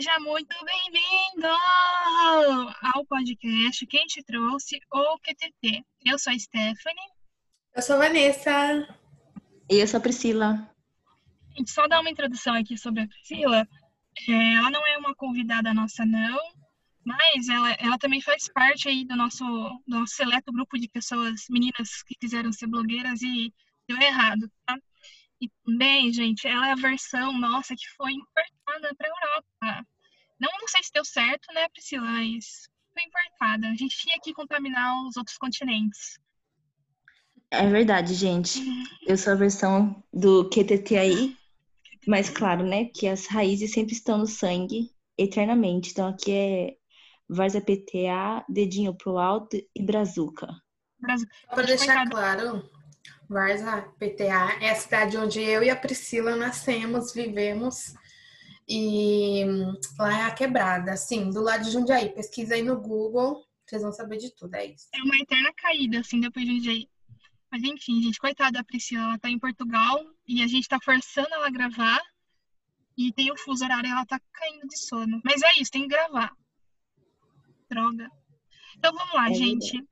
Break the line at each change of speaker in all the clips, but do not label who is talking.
Seja muito bem-vindo ao podcast Quem Te Trouxe ou QTT. Eu sou a Stephanie.
Eu sou a Vanessa.
E eu sou a Priscila.
Gente, só dar uma introdução aqui sobre a Priscila. É, ela não é uma convidada nossa, não, mas ela, ela também faz parte aí do nosso, do nosso seleto grupo de pessoas, meninas que quiseram ser blogueiras e deu errado, tá? E também, gente, ela é a versão nossa que foi importada para a Europa. Não, não sei se deu certo, né, Priscila, mas foi importada. A gente tinha que contaminar os outros continentes.
É verdade, gente. Eu sou a versão do QTTI, mas claro, né, que as raízes sempre estão no sangue eternamente. Então aqui é Varza PTA, dedinho pro alto e brazuca.
Brazuca. Para deixar claro, Varza, PTA, é a cidade onde eu e a Priscila nascemos, vivemos. E lá é a quebrada, assim, do lado de Jundiaí. Pesquisa aí no Google, vocês vão saber de tudo, é isso.
É uma eterna caída, assim, depois de Jundiaí. Mas enfim, gente, coitada da Priscila, ela tá em Portugal e a gente tá forçando ela a gravar. E tem o fuso horário, ela tá caindo de sono. Mas é isso, tem que gravar. Droga. Então vamos lá, é gente.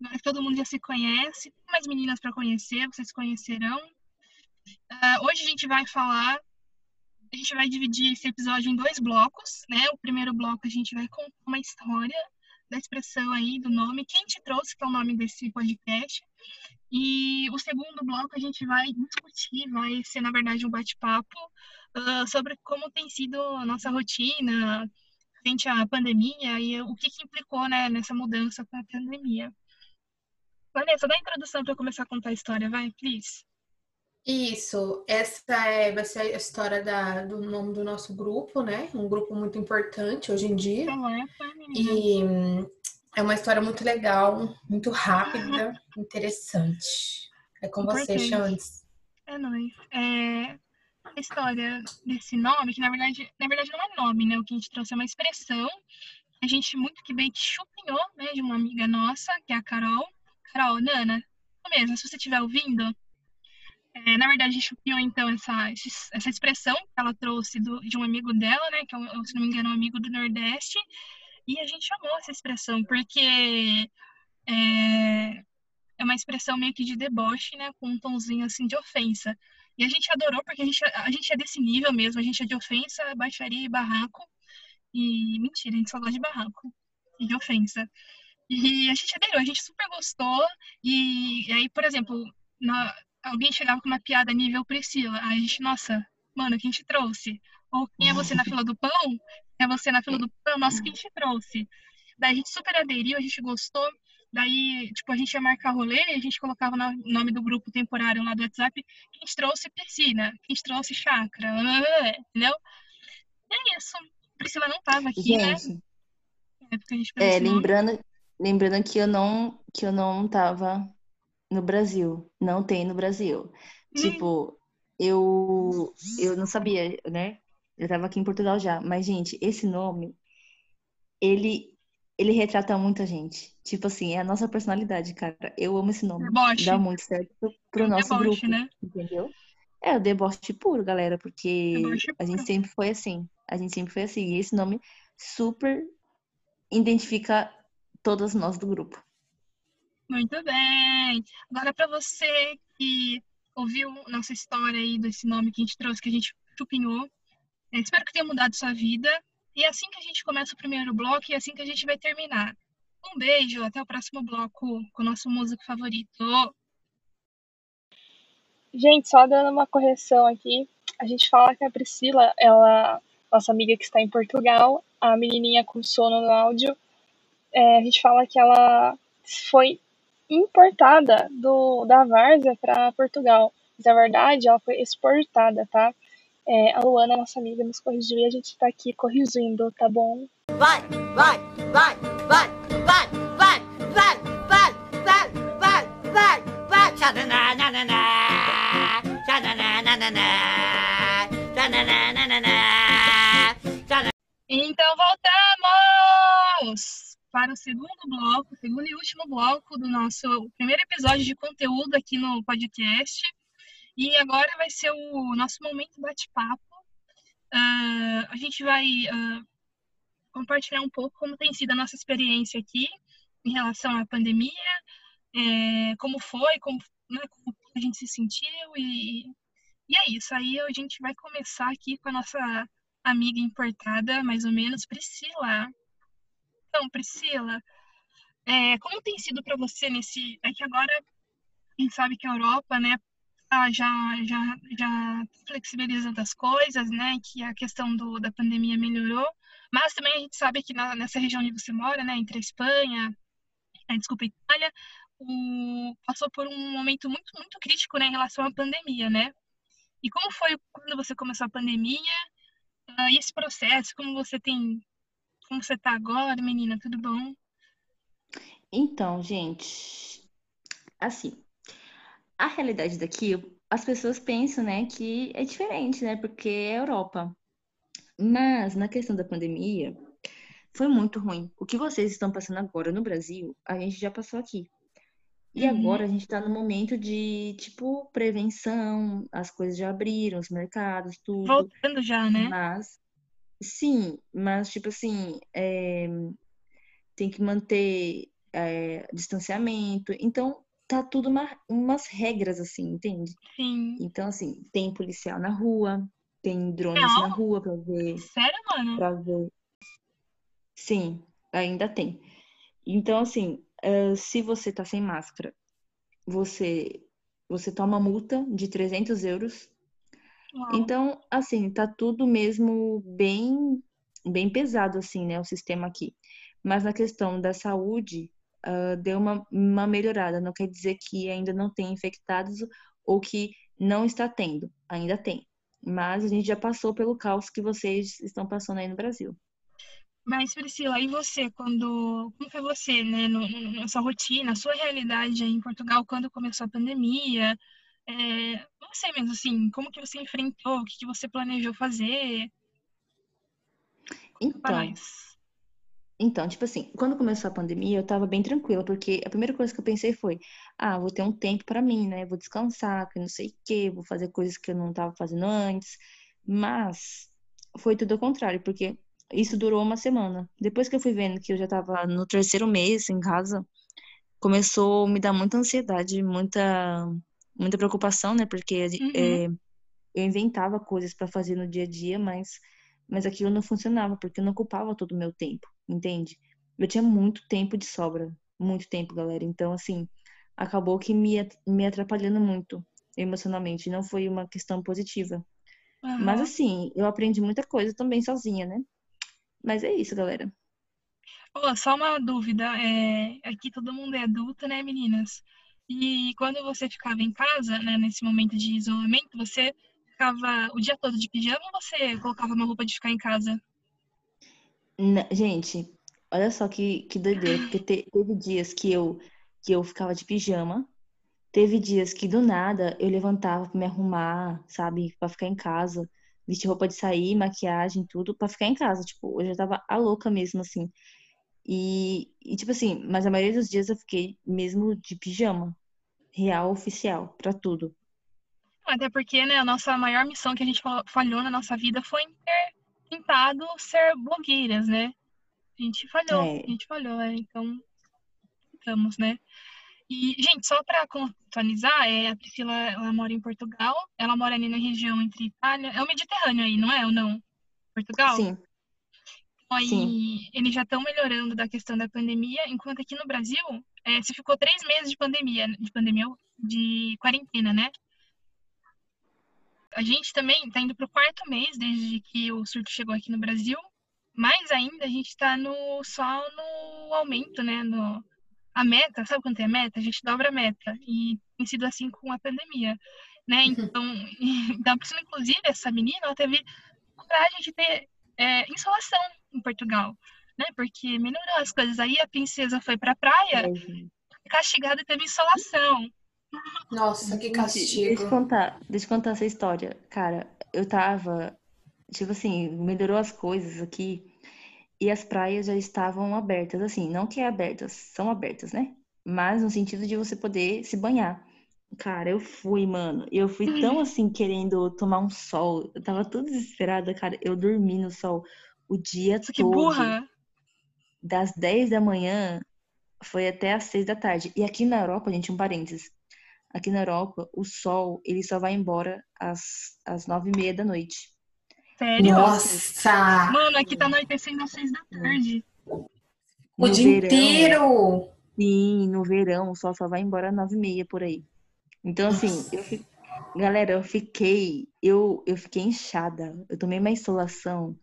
Agora que todo mundo já se conhece, tem mais meninas para conhecer, vocês conhecerão. Uh, hoje a gente vai falar, a gente vai dividir esse episódio em dois blocos, né? O primeiro bloco a gente vai contar uma história da expressão aí, do nome, quem te trouxe, que é o nome desse podcast. E o segundo bloco a gente vai discutir, vai ser, na verdade, um bate-papo uh, sobre como tem sido a nossa rotina frente à pandemia e o que, que implicou né, nessa mudança com a pandemia. Vanessa, dá a introdução para eu começar a contar a história, vai, please.
Isso, essa é, vai ser a história da, do nome do nosso grupo, né? Um grupo muito importante hoje em dia. E é uma história muito legal, muito rápida, interessante. É com importante. você, Chantes.
É nóis. É, a história desse nome, que na verdade, na verdade não é nome, né? O que a gente trouxe é uma expressão. A gente muito que bem chupinhou, né? De uma amiga nossa, que é a Carol Carol, Nana, mesmo, se você estiver ouvindo, é, na verdade, a gente chupinhou, então, essa, essa expressão que ela trouxe do, de um amigo dela, né, que é, se não me engano, um amigo do Nordeste, e a gente chamou essa expressão, porque é, é uma expressão meio que de deboche, né, com um tomzinho, assim, de ofensa. E a gente adorou, porque a gente, a gente é desse nível mesmo, a gente é de ofensa, baixaria e barraco, e mentira, a gente só gosta de barraco e de ofensa. E a gente aderiu, a gente super gostou. E, e aí, por exemplo, na, alguém chegava com uma piada nível Priscila. Aí a gente, nossa, mano, quem te trouxe? Ou quem é você na fila do pão? Quem é você na fila do pão? Nossa, quem te trouxe? Daí a gente super aderiu, a gente gostou. Daí, tipo, a gente ia marcar rolê e a gente colocava o nome do grupo temporário lá do WhatsApp. Quem te trouxe piscina? Quem te trouxe chácara? Entendeu? E é isso. Priscila não tava aqui, né? gente, né?
É, é lembrando, Lembrando que eu não que eu não tava no Brasil, não tem no Brasil. Tipo, eu eu não sabia, né? Eu tava aqui em Portugal já, mas gente, esse nome ele ele retrata muita gente. Tipo assim, é a nossa personalidade, cara. Eu amo esse nome.
Deboche.
Dá muito certo pro é nosso deboche, grupo, né? entendeu? É o deboche puro, galera, porque a gente sempre foi assim. A gente sempre foi assim. E esse nome super identifica todas nós do grupo.
Muito bem. Agora, para você que ouviu nossa história aí desse nome que a gente trouxe, que a gente chupinhou, é, espero que tenha mudado sua vida. E é assim que a gente começa o primeiro bloco e é assim que a gente vai terminar. Um beijo, até o próximo bloco com o nosso músico favorito.
Gente, só dando uma correção aqui, a gente fala que a Priscila, ela, nossa amiga que está em Portugal, a menininha com sono no áudio, é, a gente fala que ela foi importada do, da Várzea para Portugal. Mas na verdade ela foi exportada, tá? É, a Luana, nossa amiga, nos corrigiu e a gente tá aqui corrigindo, tá bom?
Vai, vai, vai, vai, vai, vai, vai, vai, vai, vai, vai, vai, xadananana, xadananana, xadananana,
Então voltamos! Para o segundo bloco, segundo e último bloco do nosso primeiro episódio de conteúdo aqui no podcast. E agora vai ser o nosso momento bate-papo. Uh, a gente vai uh, compartilhar um pouco como tem sido a nossa experiência aqui em relação à pandemia, é, como foi, como, né, como a gente se sentiu e, e é isso. Aí a gente vai começar aqui com a nossa amiga importada, mais ou menos, Priscila. Então, Priscila, é, como tem sido para você nesse. É que agora a gente sabe que a Europa, né, tá já, já, já flexibilizando as coisas, né, que a questão do, da pandemia melhorou, mas também a gente sabe que na, nessa região onde você mora, né, entre a Espanha, a, desculpa, a Itália, o, passou por um momento muito, muito crítico, né, em relação à pandemia, né? E como foi quando você começou a pandemia? Uh, e esse processo, como você tem, como você tá agora, menina, tudo bom?
Então, gente, assim, a realidade daqui, as pessoas pensam, né, que é diferente, né, porque é Europa. Mas na questão da pandemia, foi muito ruim. O que vocês estão passando agora no Brasil, a gente já passou aqui. E uhum. agora a gente está no momento de, tipo, prevenção, as coisas já abriram, os mercados, tudo.
Voltando já, né?
Mas, sim, mas, tipo assim, é, tem que manter é, distanciamento. Então, tá tudo uma, umas regras, assim, entende?
Sim.
Então, assim, tem policial na rua, tem drones Não. na rua pra ver.
Sério, mano?
Pra ver. Sim, ainda tem. Então, assim, uh, se você tá sem máscara, você, você toma multa de 300 euros. Uau. Então, assim, tá tudo mesmo bem, bem pesado, assim, né, o sistema aqui. Mas na questão da saúde, uh, deu uma, uma melhorada. Não quer dizer que ainda não tem infectados ou que não está tendo. Ainda tem. Mas a gente já passou pelo caos que vocês estão passando aí no Brasil.
Mas, Priscila, e você, quando. Como foi você, né, no, no, na sua rotina, a sua realidade aí em Portugal, quando começou a pandemia? É, você mesmo, assim, como que você enfrentou? O que, que você planejou fazer?
Então, então, tipo assim, quando começou a pandemia, eu tava bem tranquila, porque a primeira coisa que eu pensei foi: ah, vou ter um tempo para mim, né? Vou descansar, que não sei o quê, vou fazer coisas que eu não tava fazendo antes. Mas foi tudo ao contrário, porque isso durou uma semana. Depois que eu fui vendo que eu já tava no terceiro mês em casa, começou a me dar muita ansiedade, muita, muita preocupação, né? Porque uhum. é, eu inventava coisas para fazer no dia a dia, mas mas aquilo não funcionava, porque eu não ocupava todo o meu tempo, entende? Eu tinha muito tempo de sobra, muito tempo, galera. Então, assim, acabou que me, me atrapalhando muito emocionalmente, não foi uma questão positiva. Uhum. Mas, assim, eu aprendi muita coisa também sozinha, né? Mas é isso, galera.
Oh, só uma dúvida, é... aqui todo mundo é adulto, né, meninas? E quando você ficava em casa, né, nesse momento de isolamento, você ficava o dia todo de pijama ou você colocava uma roupa de ficar em casa?
gente, olha só que, que doideira, porque te, teve dias que eu, que eu ficava de pijama, teve dias que do nada eu levantava pra me arrumar, sabe, pra ficar em casa, vestir roupa de sair, maquiagem, tudo, pra ficar em casa. Tipo, eu já tava a louca mesmo, assim. E, e, tipo assim, mas a maioria dos dias eu fiquei mesmo de pijama. Real, oficial, pra tudo.
Até porque, né, a nossa maior missão que a gente falhou na nossa vida foi ter tentado ser blogueiras, né? A gente falhou, é. a gente falhou, é, então estamos, né? E, gente, só para contextualizar, é, a Priscila ela mora em Portugal, ela mora ali na região entre Itália, é o Mediterrâneo aí, não é ou não? Portugal?
Sim.
Aí Sim. eles já estão melhorando da questão da pandemia, enquanto aqui no Brasil é, se ficou três meses de pandemia, de pandemia, de quarentena, né? A gente também está indo para o quarto mês desde que o surto chegou aqui no Brasil, mas ainda a gente está no, só no aumento, né? No, a meta, sabe quanto é a meta? A gente dobra a meta. E tem sido assim com a pandemia, né? Então, então inclusive, essa menina, ela teve coragem de ter é, insolação em Portugal, né? Porque melhorou as coisas. Aí a princesa foi para a praia, é, castigada e teve insolação.
Nossa, que castigo.
Deixa eu contar, deixa eu contar essa história. Cara, eu tava, tipo assim, melhorou as coisas aqui e as praias já estavam abertas, assim, não que é abertas, são abertas, né? Mas no sentido de você poder se banhar. Cara, eu fui, mano. Eu fui tão assim, querendo tomar um sol. Eu tava toda desesperada, cara. Eu dormi no sol o dia todo. Que burra! Das 10 da manhã foi até as 6 da tarde. E aqui na Europa, gente, um parênteses. Aqui na Europa, o sol, ele só vai embora às, às 9 e meia da noite.
Sério?
Nossa!
Mano, aqui tá anoitecendo às 6 da tarde.
O no dia verão, inteiro!
Sim, no verão, o sol só vai embora às 9 e meia por aí. Então, assim, eu galera, eu fiquei, eu, eu fiquei inchada. Eu tomei uma insolação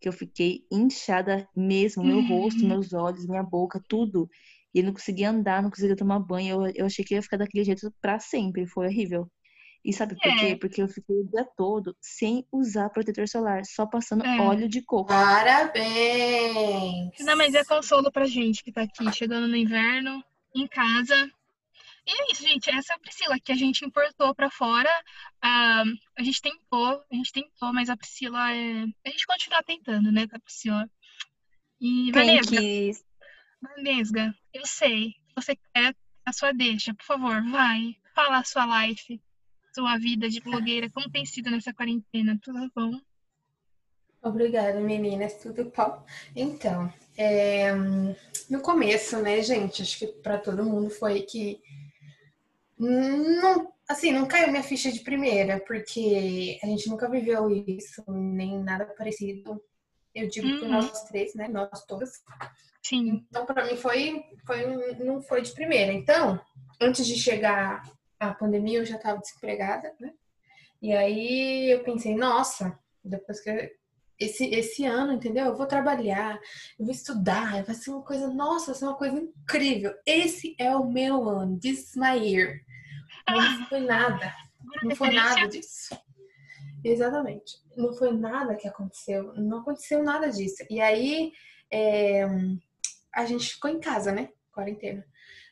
que eu fiquei inchada mesmo, meu rosto, uhum. meus olhos, minha boca, tudo. E eu não conseguia andar, não conseguia tomar banho. Eu, eu achei que ia ficar daquele jeito para sempre. Foi horrível. E sabe por quê? É. Porque eu fiquei o dia todo sem usar protetor solar, só passando é. óleo de coco.
Parabéns!
Não, mas é consolo pra gente que tá aqui, chegando no inverno, em casa, e é isso, gente. Essa é a Priscila que a gente importou para fora. Uh, a gente tentou, a gente tentou, mas a Priscila é. A gente continua tentando, né, a Priscila. E Vanesga, que... Vanesga, eu sei. Você quer a sua deixa, por favor, vai. Fala a sua life, sua vida de blogueira, como tem sido nessa quarentena, tudo bom?
Obrigada, meninas, tudo bom? Então, é, no começo, né, gente, acho que para todo mundo foi que não, assim, não caiu minha ficha de primeira, porque a gente nunca viveu isso, nem nada parecido. Eu digo uhum. por nós três, né? Nós todas.
Sim.
Então, para mim foi, foi não foi de primeira. Então, antes de chegar a pandemia, eu já estava desempregada, né? E aí eu pensei, nossa, depois que esse, esse ano, entendeu? Eu vou trabalhar, eu vou estudar, vai ser uma coisa, nossa, vai ser uma coisa incrível. Esse é o meu ano, this is my year. Não foi nada. Não foi nada disso. Exatamente. Não foi nada que aconteceu. Não aconteceu nada disso. E aí é, a gente ficou em casa, né? Quarentena.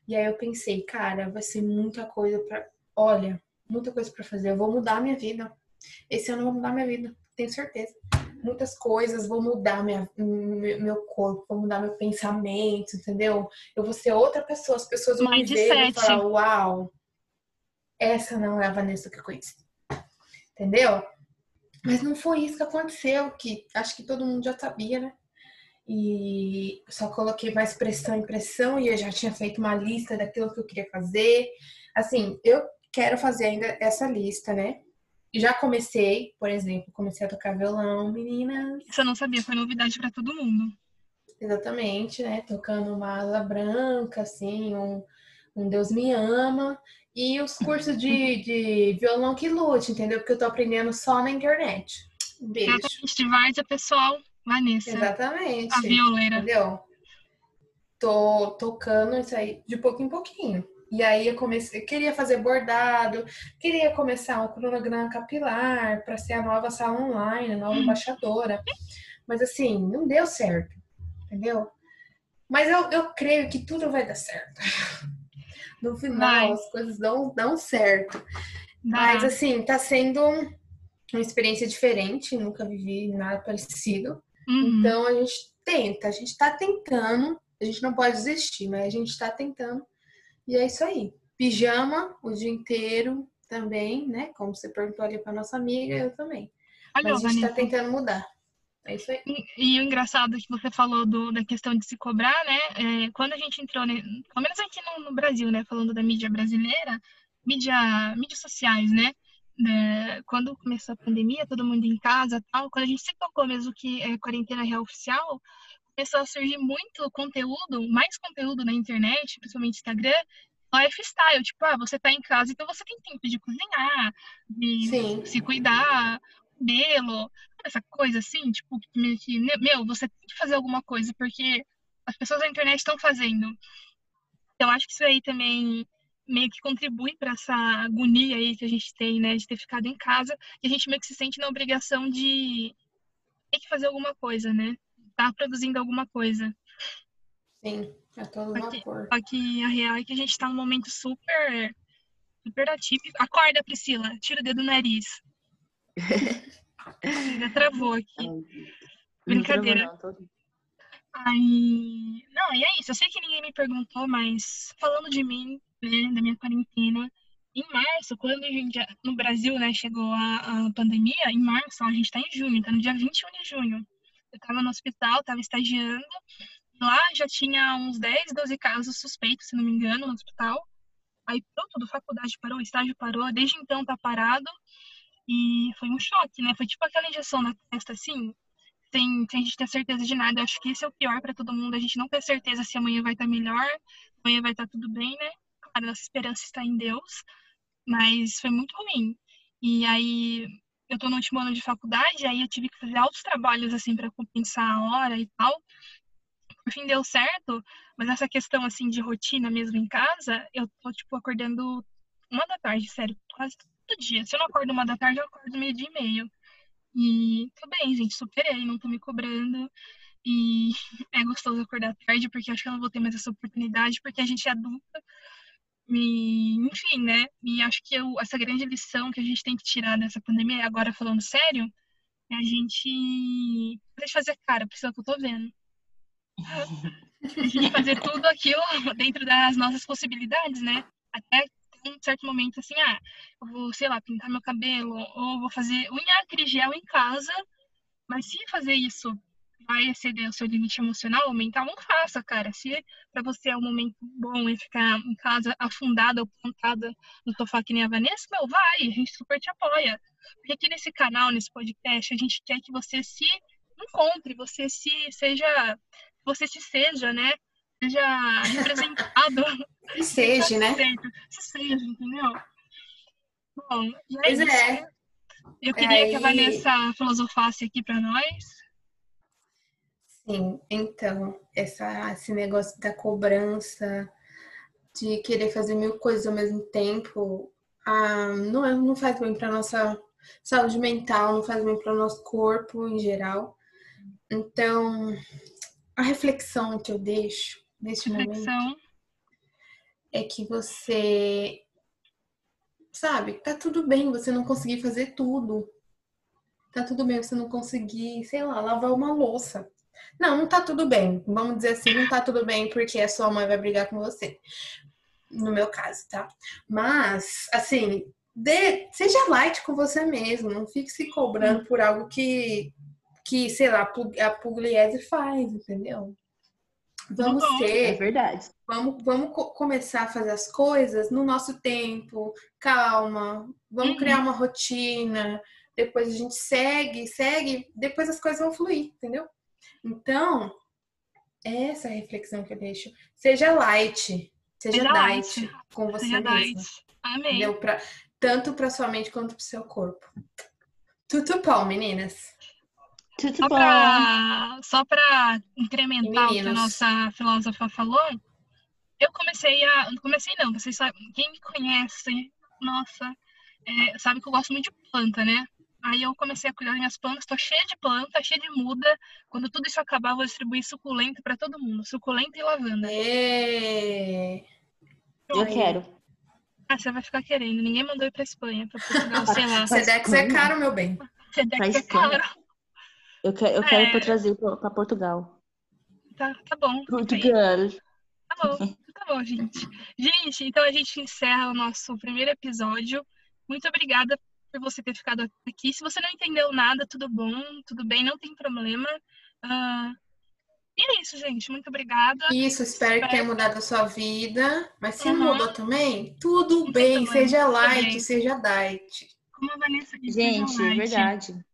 E aí eu pensei, cara, vai ser muita coisa para, olha, muita coisa para fazer. Eu vou mudar a minha vida. Esse ano eu vou mudar a minha vida, tenho certeza. Muitas coisas vão mudar minha, meu corpo, vão mudar meu pensamento, entendeu? Eu vou ser outra pessoa. As pessoas vão me ver e falar, uau, essa não é a Vanessa que eu conheci. Entendeu? Mas não foi isso que aconteceu, que acho que todo mundo já sabia, né? E só coloquei mais pressão em pressão e eu já tinha feito uma lista daquilo que eu queria fazer. Assim, eu quero fazer ainda essa lista, né? Já comecei, por exemplo, comecei a tocar violão, meninas.
Isso eu não sabia, foi novidade para todo mundo.
Exatamente, né? Tocando uma asa branca, assim, um, um Deus me ama. E os cursos de, de violão que lute, entendeu? Porque eu tô aprendendo só na internet. Um beijo.
Exatamente, pessoal, Vanessa.
Exatamente.
A violeira.
Entendeu? Tô tocando isso aí de pouco em pouquinho. E aí eu comecei, queria fazer bordado, queria começar um cronograma capilar para ser a nova sala online, a nova hum. embaixadora. Mas assim, não deu certo, entendeu? Mas eu, eu creio que tudo vai dar certo. no final as coisas dão, dão certo. Mas assim, tá sendo uma experiência diferente, nunca vivi nada parecido. Uhum. Então a gente tenta, a gente tá tentando, a gente não pode desistir, mas a gente tá tentando. E é isso aí. Pijama o dia inteiro também, né? Como você perguntou ali pra nossa amiga, eu também. Olha, mas a gente tá tentando mudar. É isso aí. E,
e, o engraçado que você falou do, da questão de se cobrar, né? É, quando a gente entrou, né, pelo menos aqui no, no, Brasil, né? Falando da mídia brasileira, mídia, mídias sociais, né? É, quando começou a pandemia, todo mundo em casa tal, quando a gente se tocou mesmo que é quarentena real oficial, começou a surgir muito conteúdo, mais conteúdo na internet, principalmente Instagram, lifestyle, tipo, ah, você tá em casa, então você tem tempo de cozinhar, de Sim. se cuidar, cabelo, essa coisa assim, tipo, que, meu, você tem que fazer alguma coisa, porque as pessoas da internet estão fazendo. Eu acho que isso aí também meio que contribui para essa agonia aí que a gente tem, né, de ter ficado em casa, e a gente meio que se sente na obrigação de ter que fazer alguma coisa, né? Tá produzindo alguma coisa.
Sim, é todo vapor.
Só que a real é que a gente tá num momento super, super atípico. Acorda, Priscila, tira o dedo do nariz. Ainda travou aqui. Brincadeira. Não, Aí... Não, e é isso. Eu sei que ninguém me perguntou, mas falando de mim, né, da minha quarentena, em março, quando a gente, no Brasil, né, chegou a, a pandemia, em março, a gente está em junho, tá no dia 21 de junho. Eu estava no hospital, estava estagiando, lá já tinha uns 10, 12 casos suspeitos, se não me engano, no hospital. Aí pronto, tudo, faculdade parou, estágio parou, desde então tá parado. E foi um choque, né? Foi tipo aquela injeção na testa, assim, sem, sem a gente ter certeza de nada. Eu acho que esse é o pior para todo mundo, a gente não ter certeza se amanhã vai estar tá melhor, amanhã vai estar tá tudo bem, né? Claro, nossa esperança está em Deus, mas foi muito ruim. E aí, eu tô no último ano de faculdade, aí eu tive que fazer altos trabalhos, assim, para compensar a hora e tal. Por fim, deu certo, mas essa questão, assim, de rotina mesmo em casa, eu tô, tipo, acordando uma da tarde, sério, quase todo dia. Se eu não acordo uma da tarde, eu acordo meio dia e meio. E tudo bem, gente, superei, não tô me cobrando. E é gostoso acordar tarde, porque acho que eu não vou ter mais essa oportunidade, porque a gente é adulta. E, enfim, né? E acho que eu, essa grande lição que a gente tem que tirar dessa pandemia, agora falando sério, é a gente deixa fazer cara precisa que eu tô vendo. A gente fazer tudo aquilo dentro das nossas possibilidades, né? Até um certo momento assim, ah, eu vou, sei lá, pintar meu cabelo, ou vou fazer unha acrigel em casa, mas se fazer isso vai exceder o seu limite emocional ou mental, não faça, cara. Se para você é um momento bom e ficar em casa afundada ou plantada no sofá que nem a Vanessa, meu, vai, a gente super te apoia. Porque aqui nesse canal, nesse podcast, a gente quer que você se encontre, você se seja, você se seja, né? Seja representado.
Se seja, né?
Se seja, entendeu? Bom, e
é
isso.
é.
Eu queria Aí... que a Vanessa filosofasse aqui para nós.
Sim, então, essa, esse negócio da cobrança, de querer fazer mil coisas ao mesmo tempo, ah, não, é, não faz bem para nossa saúde mental, não faz bem para o nosso corpo em geral. Então, a reflexão que eu deixo neste reflexão. momento é que você sabe, tá tudo bem você não conseguir fazer tudo. Tá tudo bem você não conseguir, sei lá, lavar uma louça. Não, não tá tudo bem. Vamos dizer assim, não tá tudo bem porque a sua mãe vai brigar com você. No meu caso, tá? Mas, assim, dê, seja light com você mesmo. Não fique se cobrando por algo que, que sei lá, a Pugliese faz, entendeu? Vamos
ter. É verdade.
Vamos, vamos começar a fazer as coisas no nosso tempo, calma. Vamos uhum. criar uma rotina. Depois a gente segue, segue. Depois as coisas vão fluir, entendeu? Então, essa reflexão que eu deixo. Seja light, seja, seja light, light com você seja mesmo.
Amém.
Pra, tanto para sua mente quanto para o seu corpo. Tudo bom, meninas.
Tudo só bom. só para incrementar o que a nossa filósofa falou, eu comecei a. Comecei não, vocês sabem, quem me conhece, nossa, é, sabe que eu gosto muito de planta, né? Aí eu comecei a cuidar das minhas plantas, tô cheia de planta, cheia de muda. Quando tudo isso acabar, eu vou distribuir suculento para todo mundo. Suculento e lavanda.
É...
Eu quero.
Ah, você vai ficar querendo. Ninguém mandou ir pra Espanha, pra Portugal, sei lá.
Sedex é caro, meu bem.
Sedex é caro.
Eu, quero, eu quero é... trazer pra Portugal.
Tá, tá bom.
Portugal.
Tá bom, tá bom, gente. Gente, então a gente encerra o nosso primeiro episódio. Muito obrigada por você ter ficado aqui. Se você não entendeu nada, tudo bom, tudo bem, não tem problema. Uh, e é isso, gente. Muito obrigada.
Isso, espero, espero... que tenha mudado a sua vida. Mas se uhum. mudou também, tudo bem. Seja light, seja diet.
Como a Vanessa disse,
Gente, é verdade.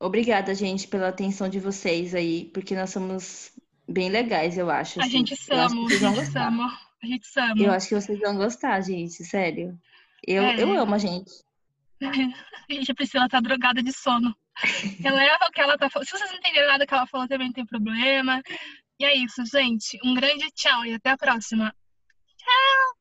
Obrigada, gente, pela atenção de vocês aí, porque nós somos bem legais, eu acho.
A assim. gente sama, a gente sama. A gente sama.
Eu acho que vocês vão gostar, gente, sério. Eu, é. eu amo a gente.
Gente, a Priscila tá drogada de sono. Ela é o que ela tá falando. Se vocês não entenderam nada que ela falou, também não tem problema. E é isso, gente. Um grande tchau e até a próxima. Tchau!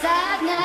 sadness.